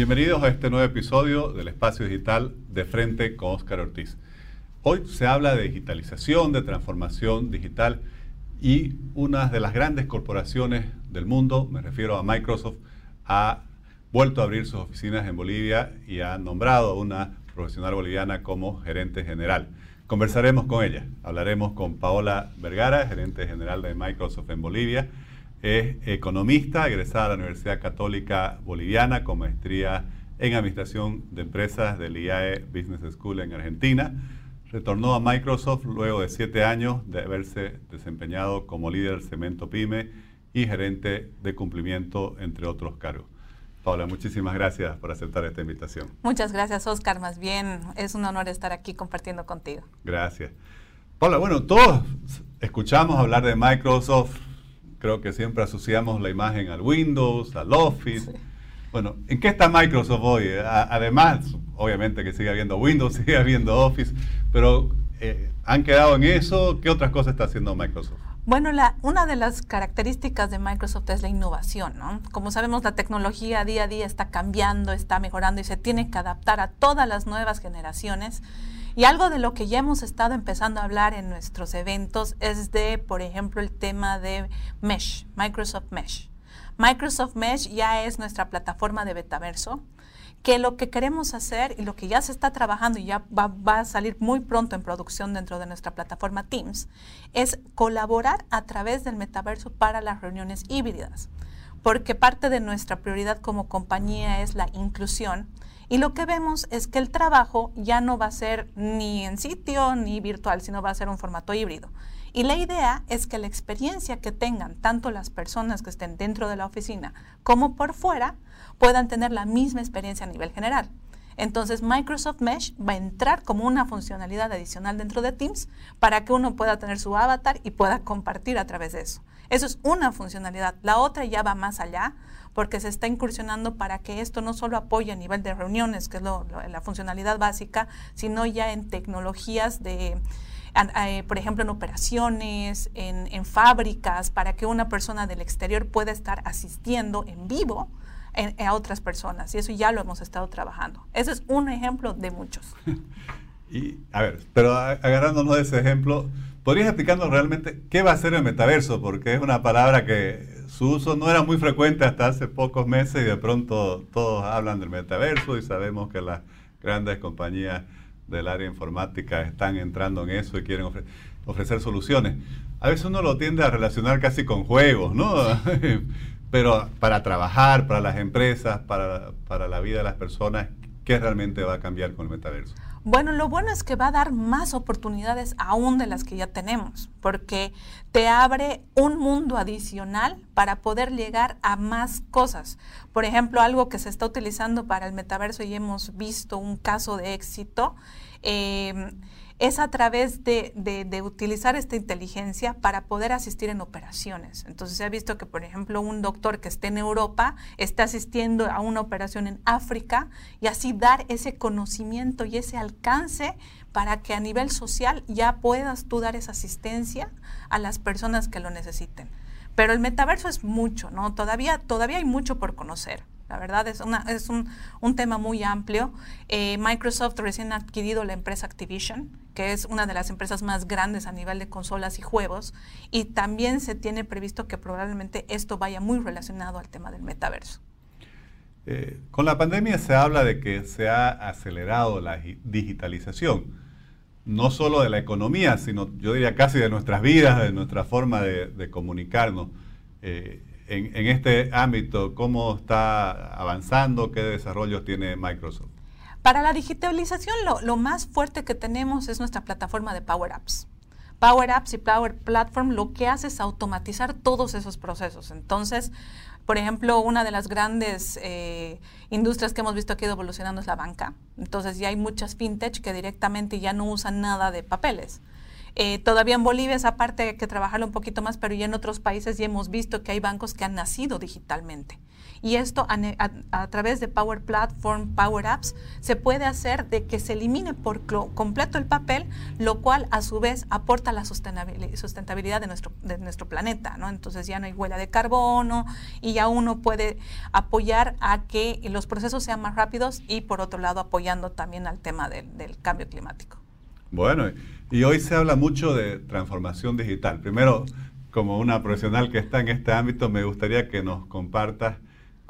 Bienvenidos a este nuevo episodio del Espacio Digital de Frente con Óscar Ortiz. Hoy se habla de digitalización, de transformación digital y una de las grandes corporaciones del mundo, me refiero a Microsoft, ha vuelto a abrir sus oficinas en Bolivia y ha nombrado a una profesional boliviana como gerente general. Conversaremos con ella, hablaremos con Paola Vergara, gerente general de Microsoft en Bolivia. Es economista, egresada de la Universidad Católica Boliviana con maestría en Administración de Empresas del IAE Business School en Argentina. Retornó a Microsoft luego de siete años de haberse desempeñado como líder Cemento Pyme y gerente de cumplimiento, entre otros cargos. Paula, muchísimas gracias por aceptar esta invitación. Muchas gracias, Oscar. Más bien, es un honor estar aquí compartiendo contigo. Gracias. Paula, bueno, todos escuchamos hablar de Microsoft. Creo que siempre asociamos la imagen al Windows, al Office. Bueno, ¿en qué está Microsoft hoy? Además, obviamente que sigue habiendo Windows, sigue habiendo Office, pero eh, ¿han quedado en eso? ¿Qué otras cosas está haciendo Microsoft? Bueno, una de las características de Microsoft es la innovación, ¿no? Como sabemos, la tecnología día a día está cambiando, está mejorando y se tiene que adaptar a todas las nuevas generaciones. Y algo de lo que ya hemos estado empezando a hablar en nuestros eventos es de, por ejemplo, el tema de Mesh, Microsoft Mesh. Microsoft Mesh ya es nuestra plataforma de betaverso que lo que queremos hacer y lo que ya se está trabajando y ya va, a salir muy pronto en producción dentro de nuestra plataforma Teams, es colaborar a través del metaverso para las reuniones híbridas, porque parte de nuestra prioridad como compañía es la inclusión. Y lo que vemos es que el trabajo ya no va a ser ni en sitio ni virtual, sino va a ser un formato híbrido. Y la idea es que la experiencia que tengan tanto las personas que estén dentro de la oficina como por fuera puedan tener la misma experiencia a nivel general. Entonces Microsoft Mesh va a entrar como una funcionalidad adicional dentro de Teams para que uno pueda tener su avatar y pueda compartir a través de eso. Eso es una funcionalidad. La otra ya va más allá porque se está incursionando para que esto no solo apoye a nivel de reuniones, que es la funcionalidad básica, sino ya en tecnologías de, eh, por ejemplo, en operaciones, en fábricas, para que una persona del exterior pueda estar asistiendo en vivo a otras personas. Y eso ya lo hemos estado trabajando. Ese es un ejemplo de muchos. y, a ver, pero agarrándonos de ese ejemplo, ¿podrías explicarnos realmente qué va a ser el metaverso? Porque es una palabra que su uso no era muy frecuente hasta hace pocos meses y de pronto todos hablan del metaverso y sabemos que las grandes compañías del área informática están entrando en eso y quieren ofrecer soluciones. A veces uno lo tiende a relacionar casi con juegos, ¿no? Pero para trabajar, para las empresas, para, para la vida de las personas, ¿qué realmente va a cambiar con el metaverso? Bueno, lo bueno es que va a dar más oportunidades aún de las que ya tenemos, porque te abre un mundo adicional para poder llegar a más cosas. Por ejemplo, algo que se está utilizando para el metaverso y hemos visto un caso de éxito. Eh, es a través de, utilizar esta inteligencia para poder asistir en operaciones. Entonces se ha visto que, por ejemplo, un doctor que esté en Europa está asistiendo a una operación en África y así dar ese conocimiento y ese alcance para que a nivel social ya puedas tú dar esa asistencia a las personas que lo necesiten. Pero el metaverso es mucho, ¿no? Todavía, todavía hay mucho por conocer. La verdad es, una, es un, tema muy amplio. Eh, Microsoft recién ha adquirido la empresa Activision, que es una de las empresas más grandes a nivel de consolas y juegos, y también se tiene previsto que probablemente esto vaya muy relacionado al tema del metaverso. Eh, con la pandemia se habla de que se ha acelerado la digitalización, no solo de la economía, sino yo diría casi de nuestras vidas, de nuestra forma de, comunicarnos. Eh, en, este ámbito, ¿cómo está avanzando? ¿Qué desarrollos tiene Microsoft? Para la digitalización, lo, más fuerte que tenemos es nuestra plataforma de Power Apps. Power Apps y Power Platform lo que hace es automatizar todos esos procesos. Entonces, por ejemplo, una de las grandes eh, industrias que hemos visto que ha ido evolucionando es la banca. Entonces, ya hay muchas fintech que directamente ya no usan nada de papeles. Eh, todavía en Bolivia esa parte hay que trabajarlo un poquito más, pero ya en otros países ya hemos visto que hay bancos que han nacido digitalmente. Y esto a, través de Power Platform, Power Apps, se puede hacer de que se elimine por completo el papel, lo cual a su vez aporta la sustentabilidad de nuestro, de nuestro planeta. ¿no? Entonces ya no hay huella de carbono y ya uno puede apoyar a que los procesos sean más rápidos y por otro lado apoyando también al tema del, del cambio climático. Bueno, y hoy se habla mucho de transformación digital. Primero, como una profesional que está en este ámbito, me gustaría que nos compartas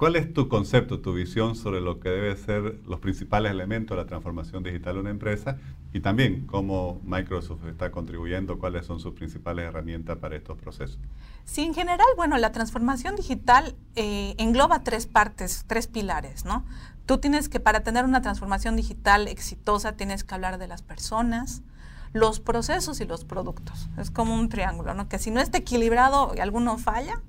¿Cuál es tu concepto, tu visión sobre lo que deben ser los principales elementos de la transformación digital de una empresa y también cómo Microsoft está contribuyendo, cuáles son sus principales herramientas para estos procesos? Sí, en general, bueno, la transformación digital eh, engloba tres partes, tres pilares, ¿no? Tú tienes que, para tener una transformación digital exitosa, tienes que hablar de las personas, los procesos y los productos. Es como un triángulo, ¿no? Que si no está equilibrado y alguno falla,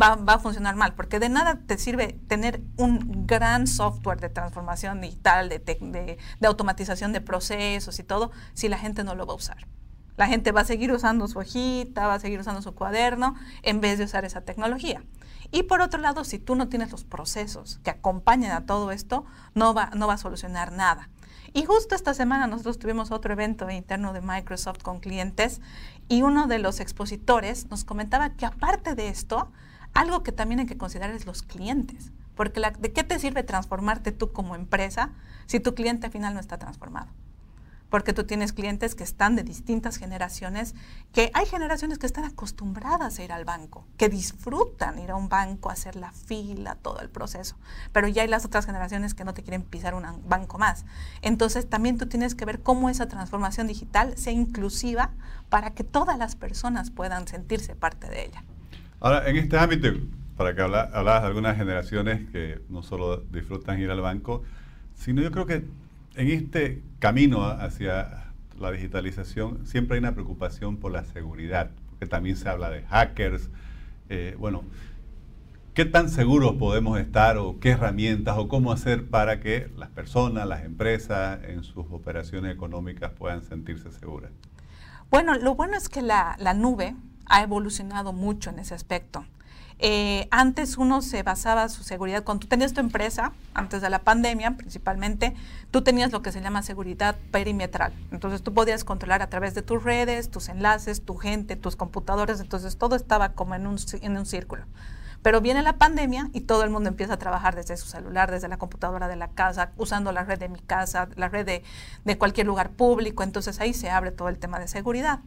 va, a funcionar mal, porque de nada te sirve tener un gran software de transformación digital, de, de, automatización de procesos y todo, si la gente no lo va a usar. La gente va a seguir usando su hojita, va a seguir usando su cuaderno, en vez de usar esa tecnología. Y por otro lado, si tú no tienes los procesos que acompañen a todo esto, no va, no va a solucionar nada. Y justo esta semana nosotros tuvimos otro evento interno de Microsoft con clientes y uno de los expositores nos comentaba que aparte de esto, algo que también hay que considerar es los clientes, porque ¿de qué te sirve transformarte tú como empresa si tu cliente al final no está transformado? Porque tú tienes clientes que están de distintas generaciones, que hay generaciones que están acostumbradas a ir al banco, que disfrutan ir a un banco, hacer la fila, todo el proceso. Pero ya hay las otras generaciones que no te quieren pisar un banco más. Entonces también tú tienes que ver cómo esa transformación digital sea inclusiva para que todas las personas puedan sentirse parte de ella. Ahora, en este ámbito, para que habla, hablabas de algunas generaciones que no solo disfrutan ir al banco, sino yo creo que en este camino hacia la digitalización siempre hay una preocupación por la seguridad, porque también se habla de hackers. Eh, bueno, ¿qué tan seguros podemos estar o qué herramientas o cómo hacer para que las personas, las empresas en sus operaciones económicas puedan sentirse seguras? Bueno, lo bueno es que la nube ha evolucionado mucho en ese aspecto. Eh, antes uno se basaba su seguridad, cuando tú tenías tu empresa, antes de la pandemia principalmente, tú tenías lo que se llama seguridad perimetral. Entonces tú podías controlar a través de tus redes, tus enlaces, tu gente, tus computadores, entonces todo estaba como en un, en un círculo. Pero viene la pandemia y todo el mundo empieza a trabajar desde su celular, desde la computadora de la casa, usando la red de mi casa, la red de, de cualquier lugar público, entonces ahí se abre todo el tema de seguridad.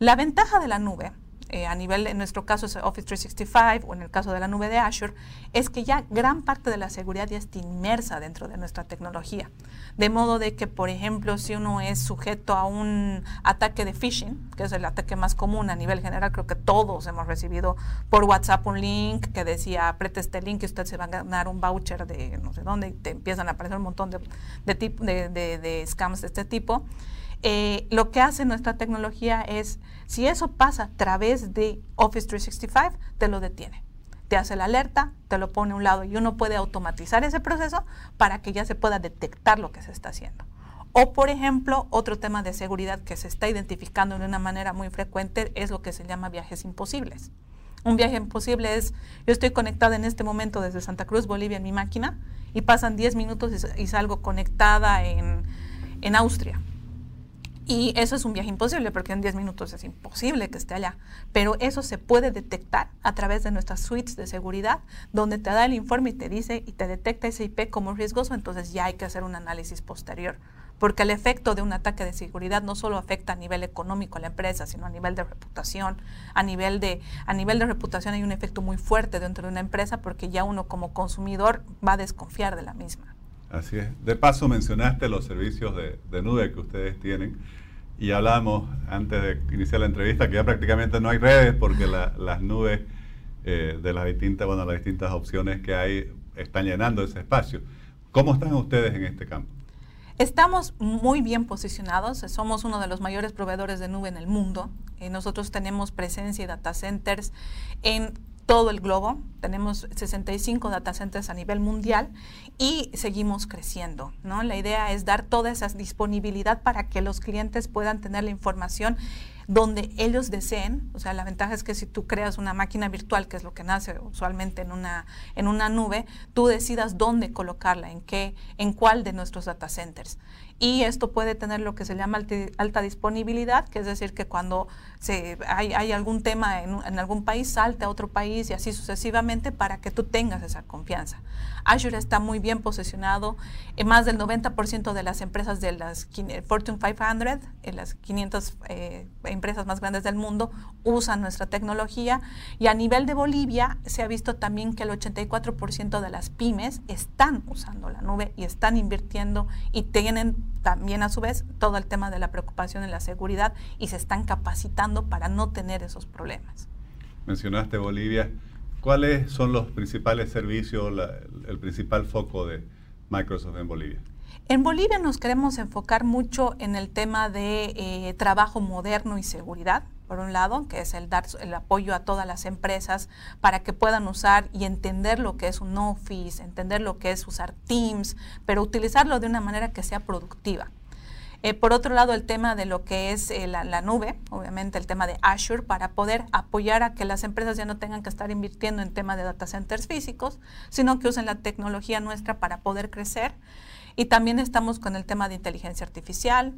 La ventaja de la nube, eh, a nivel, en nuestro caso es Office 365 o en el caso de la nube de Azure, es que ya gran parte de la seguridad ya está inmersa dentro de nuestra tecnología. De modo de que, por ejemplo, si uno es sujeto a un ataque de phishing, que es el ataque más común a nivel general, creo que todos hemos recibido por WhatsApp un link que decía, apriete este link y usted se va a ganar un voucher de no sé dónde y te empiezan a aparecer un montón de, de, de, de scams de este tipo. Eh, lo que hace nuestra tecnología es, si eso pasa a través de Office 365, te lo detiene. Te hace la alerta, te lo pone a un lado y uno puede automatizar ese proceso para que ya se pueda detectar lo que se está haciendo. O, por ejemplo, otro tema de seguridad que se está identificando de una manera muy frecuente es lo que se llama viajes imposibles. Un viaje imposible es, yo estoy conectada en este momento desde Santa Cruz, Bolivia, en mi máquina, y pasan 10 minutos y, salgo conectada en, en Austria y eso es un viaje imposible porque en 10 minutos es imposible que esté allá. Pero eso se puede detectar a través de nuestras suites de seguridad, donde te da el informe y te dice y te detecta ese IP como riesgoso, entonces ya hay que hacer un análisis posterior. Porque el efecto de un ataque de seguridad no solo afecta a nivel económico a la empresa, sino a nivel de reputación. A nivel de, a nivel de reputación hay un efecto muy fuerte dentro de una empresa porque ya uno como consumidor va a desconfiar de la misma. Así es. De paso mencionaste los servicios de, nube que ustedes tienen y hablamos antes de iniciar la entrevista que ya prácticamente no hay redes porque las nubes eh, de las distintas, bueno, las distintas opciones que hay están llenando ese espacio. ¿Cómo están ustedes en este campo? Estamos muy bien posicionados, somos uno de los mayores proveedores de nube en el mundo. Eh, nosotros tenemos presencia y data centers en todo el globo. Tenemos 65 data centers a nivel mundial y seguimos creciendo. ¿no? La idea es dar toda esa disponibilidad para que los clientes puedan tener la información donde ellos deseen. O sea, la ventaja es que si tú creas una máquina virtual, que es lo que nace usualmente en una, en una nube, tú decidas dónde colocarla, en qué, en cuál de nuestros data centers. Y esto puede tener lo que se llama alta disponibilidad, que es decir, que cuando se, hay, hay algún tema en, en, algún país, salte a otro país y así sucesivamente para que tú tengas esa confianza. Azure está muy bien posicionado. En más del 90% de las empresas de las Fortune 500, en las 500 eh, empresas más grandes del mundo, usan nuestra tecnología. Y a nivel de Bolivia se ha visto también que el 84% de las pymes están usando la nube y están invirtiendo y tienen también a su vez todo el tema de la preocupación en la seguridad y se están capacitando para no tener esos problemas. Mencionaste Bolivia. ¿Cuáles son los principales servicios, el principal foco de Microsoft en Bolivia? En Bolivia nos queremos enfocar mucho en el tema de eh, trabajo moderno y seguridad, por un lado, que es el dar el apoyo a todas las empresas para que puedan usar y entender lo que es un Office, entender lo que es usar Teams, pero utilizarlo de una manera que sea productiva. Eh, por otro lado, el tema de lo que es eh, la, nube, obviamente el tema de Azure, para poder apoyar a que las empresas ya no tengan que estar invirtiendo en tema de data centers físicos, sino que usen la tecnología nuestra para poder crecer. Y también estamos con el tema de inteligencia artificial.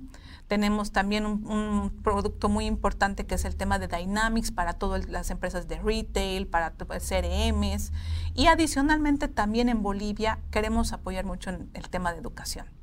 Tenemos también un, producto muy importante que es el tema de Dynamics para todas las empresas de retail, para CRMs. Y adicionalmente también en Bolivia queremos apoyar mucho en el tema de educación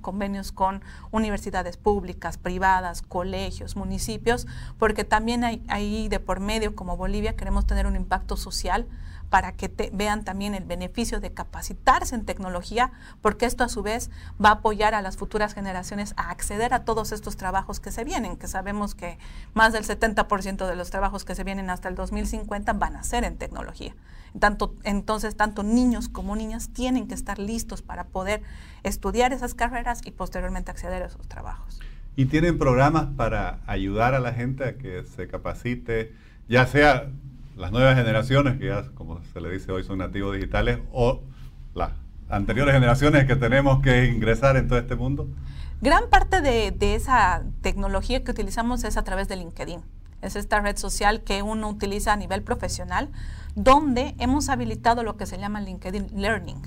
convenios con universidades públicas, privadas, colegios, municipios, porque también hay, ahí de por medio como Bolivia queremos tener un impacto social para que vean también el beneficio de capacitarse en tecnología, porque esto a su vez va a apoyar a las futuras generaciones a acceder a todos estos trabajos que se vienen, que sabemos que más del 70% de los trabajos que se vienen hasta el 2050 van a ser en tecnología. Tanto, entonces, tanto niños como niñas tienen que estar listos para poder estudiar esas carreras y posteriormente acceder a esos trabajos. ¿Y tienen programas para ayudar a la gente a que se capacite, ya sea las nuevas generaciones, que ya, como se le dice hoy, son nativos digitales, o las anteriores generaciones que tenemos que ingresar en todo este mundo? Gran parte de, de esa tecnología que utilizamos es a través de LinkedIn. Es esta red social que uno utiliza a nivel profesional donde hemos habilitado lo que se llama LinkedIn Learning.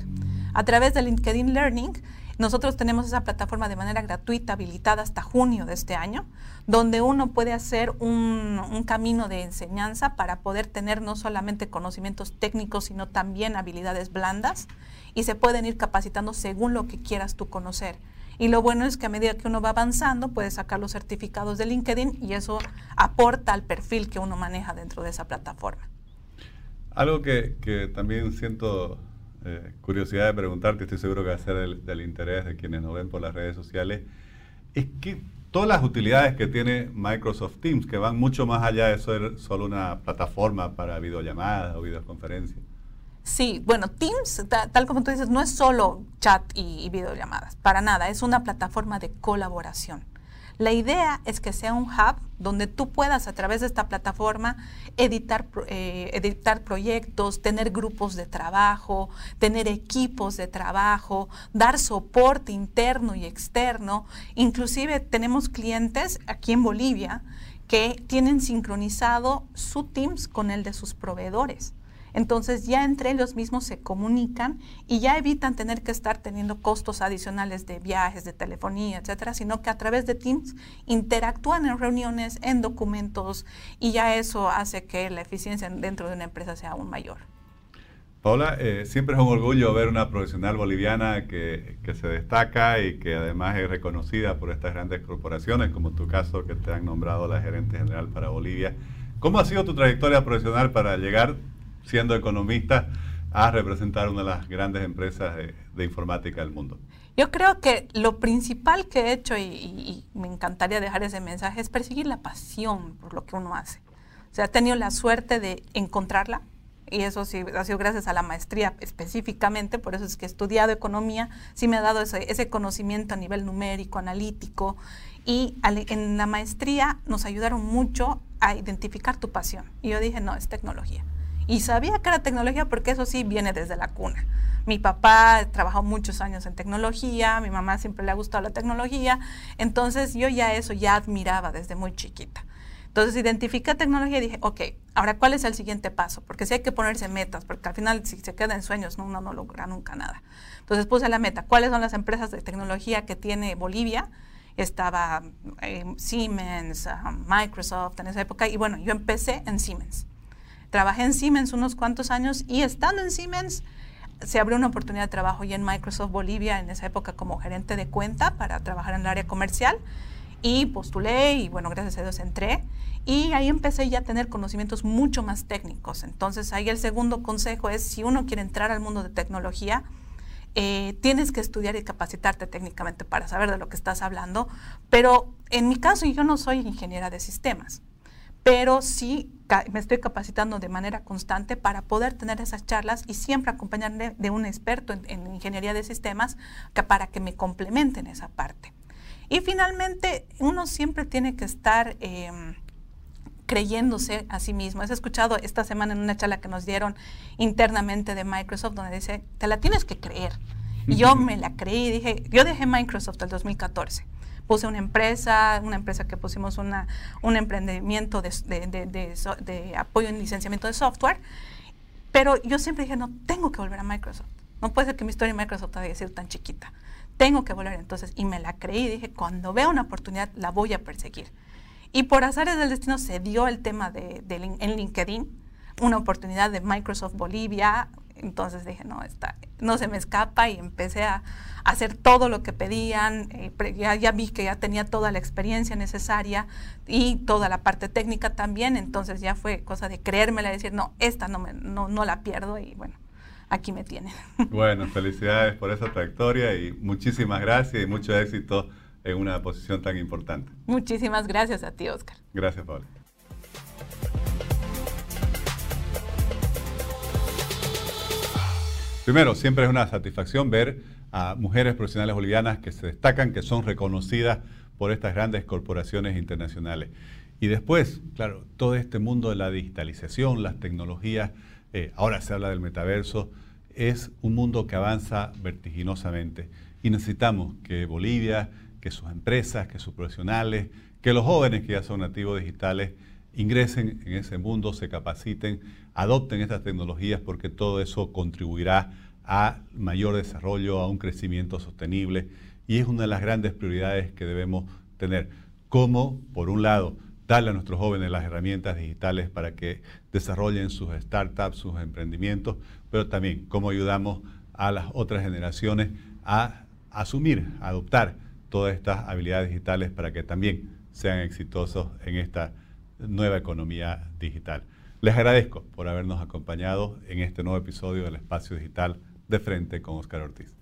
A través de LinkedIn Learning, nosotros tenemos esa plataforma de manera gratuita, habilitada hasta junio de este año, donde uno puede hacer un, camino de enseñanza para poder tener no solamente conocimientos técnicos, sino también habilidades blandas y se pueden ir capacitando según lo que quieras tú conocer. Y lo bueno es que a medida que uno va avanzando, puede sacar los certificados de LinkedIn y eso aporta al perfil que uno maneja dentro de esa plataforma. Algo que, también siento eh, curiosidad de preguntarte, estoy seguro que va a ser del, interés de quienes nos ven por las redes sociales, es que todas las utilidades que tiene Microsoft Teams, que van mucho más allá de ser solo una plataforma para videollamadas o videoconferencias. Sí, bueno, Teams, tal como tú dices, no es solo chat y videollamadas, para nada, es una plataforma de colaboración. La idea es que sea un hub donde tú puedas a través de esta plataforma editar, eh, editar proyectos, tener grupos de trabajo, tener equipos de trabajo, dar soporte interno y externo. Inclusive tenemos clientes aquí en Bolivia que tienen sincronizado su Teams con el de sus proveedores. Entonces ya entre ellos mismos se comunican y ya evitan tener que estar teniendo costos adicionales de viajes, de telefonía, etcétera, sino que a través de Teams interactúan en reuniones, en documentos y ya eso hace que la eficiencia dentro de una empresa sea aún mayor. Paula, eh, siempre es un orgullo ver una profesional boliviana que, que, se destaca y que además es reconocida por estas grandes corporaciones, como tu caso que te han nombrado la gerente general para Bolivia. ¿Cómo ha sido tu trayectoria profesional para llegar siendo economista, a representar una de las grandes empresas de, informática del mundo? Yo creo que lo principal que he hecho, y, me encantaría dejar ese mensaje, es perseguir la pasión por lo que uno hace. O sea, he tenido la suerte de encontrarla, y eso sí ha sido gracias a la maestría específicamente, por eso es que he estudiado economía, sí me ha dado ese, ese conocimiento a nivel numérico, analítico, y en la maestría nos ayudaron mucho a identificar tu pasión. Y yo dije, no, es tecnología Y sabía que era tecnología porque eso sí viene desde la cuna. Mi papá trabajó muchos años en tecnología, mi mamá siempre le ha gustado la tecnología, entonces yo ya eso ya admiraba desde muy chiquita. Entonces identifiqué tecnología y dije, ok, ahora cuál es el siguiente paso, porque sí hay que ponerse metas, porque al final si se queda en sueños uno no logra nunca nada. Entonces puse la meta, ¿cuáles son las empresas de tecnología que tiene Bolivia? Estaba eh, Siemens, ah, Microsoft en esa época, y bueno, yo empecé en Siemens. Trabajé en Siemens unos cuantos años y estando en Siemens se abrió una oportunidad de trabajo ya en Microsoft Bolivia en esa época como gerente de cuenta para trabajar en el área comercial. Y postulé y bueno, gracias a Dios entré. Y ahí empecé ya a tener conocimientos mucho más técnicos. Entonces ahí el segundo consejo es si uno quiere entrar al mundo de tecnología, eh, tienes que estudiar y capacitarte técnicamente para saber de lo que estás hablando, pero en mi caso yo no soy ingeniera de sistemas pero sí me estoy capacitando de manera constante para poder tener esas charlas y siempre acompañarme de un experto en, ingeniería de sistemas para que me complementen esa parte. Y finalmente, uno siempre tiene que estar em, creyéndose a sí mismo. Has escuchado esta semana en una charla que nos dieron internamente de Microsoft donde dice, te la tienes que creer. Y yo me la creí y dije, yo dejé Microsoft el 2014 puse una empresa, una empresa que pusimos una, un emprendimiento de, de, apoyo en licenciamiento de software, pero yo siempre dije, no, tengo que volver a Microsoft. No puede ser que mi historia en Microsoft haya sido tan chiquita. Tengo que volver entonces. Y me la creí dije, cuando vea una oportunidad, la voy a perseguir. Y por azares del destino se dio el tema de, en LinkedIn, una oportunidad de Microsoft Bolivia. Entonces dije, no, está, no se me escapa y empecé a, hacer todo lo que pedían. Eh, ya, vi que ya tenía toda la experiencia necesaria y toda la parte técnica también. Entonces ya fue cosa de creérmela y decir, no, esta no, me, no, no la pierdo y bueno. Aquí me tienen. Bueno, felicidades por esa trayectoria y muchísimas gracias y mucho éxito en una posición tan importante. Muchísimas gracias a ti, Oscar. Gracias, Pablo. Primero, siempre es una satisfacción ver a mujeres profesionales bolivianas que se destacan, que son reconocidas por estas grandes corporaciones internacionales. Y después, claro, todo este mundo de la digitalización, las tecnologías, eh, ahora se habla del metaverso, es un mundo que avanza vertiginosamente. Y necesitamos que Bolivia, que sus empresas, que sus profesionales, que los jóvenes que ya son nativos digitales ingresen en ese mundo, se capaciten, adopten estas tecnologías porque todo eso contribuirá a mayor desarrollo, a un crecimiento sostenible y es una de las grandes prioridades que debemos tener. Cómo, por un lado, darle a nuestros jóvenes las herramientas digitales para que desarrollen sus startups, sus emprendimientos, pero también cómo ayudamos a las otras generaciones a asumir, a adoptar todas estas habilidades digitales para que también sean exitosos en esta nueva economía digital. Les agradezco por habernos acompañado en este nuevo episodio del Espacio Digital de Frente con Oscar Ortiz.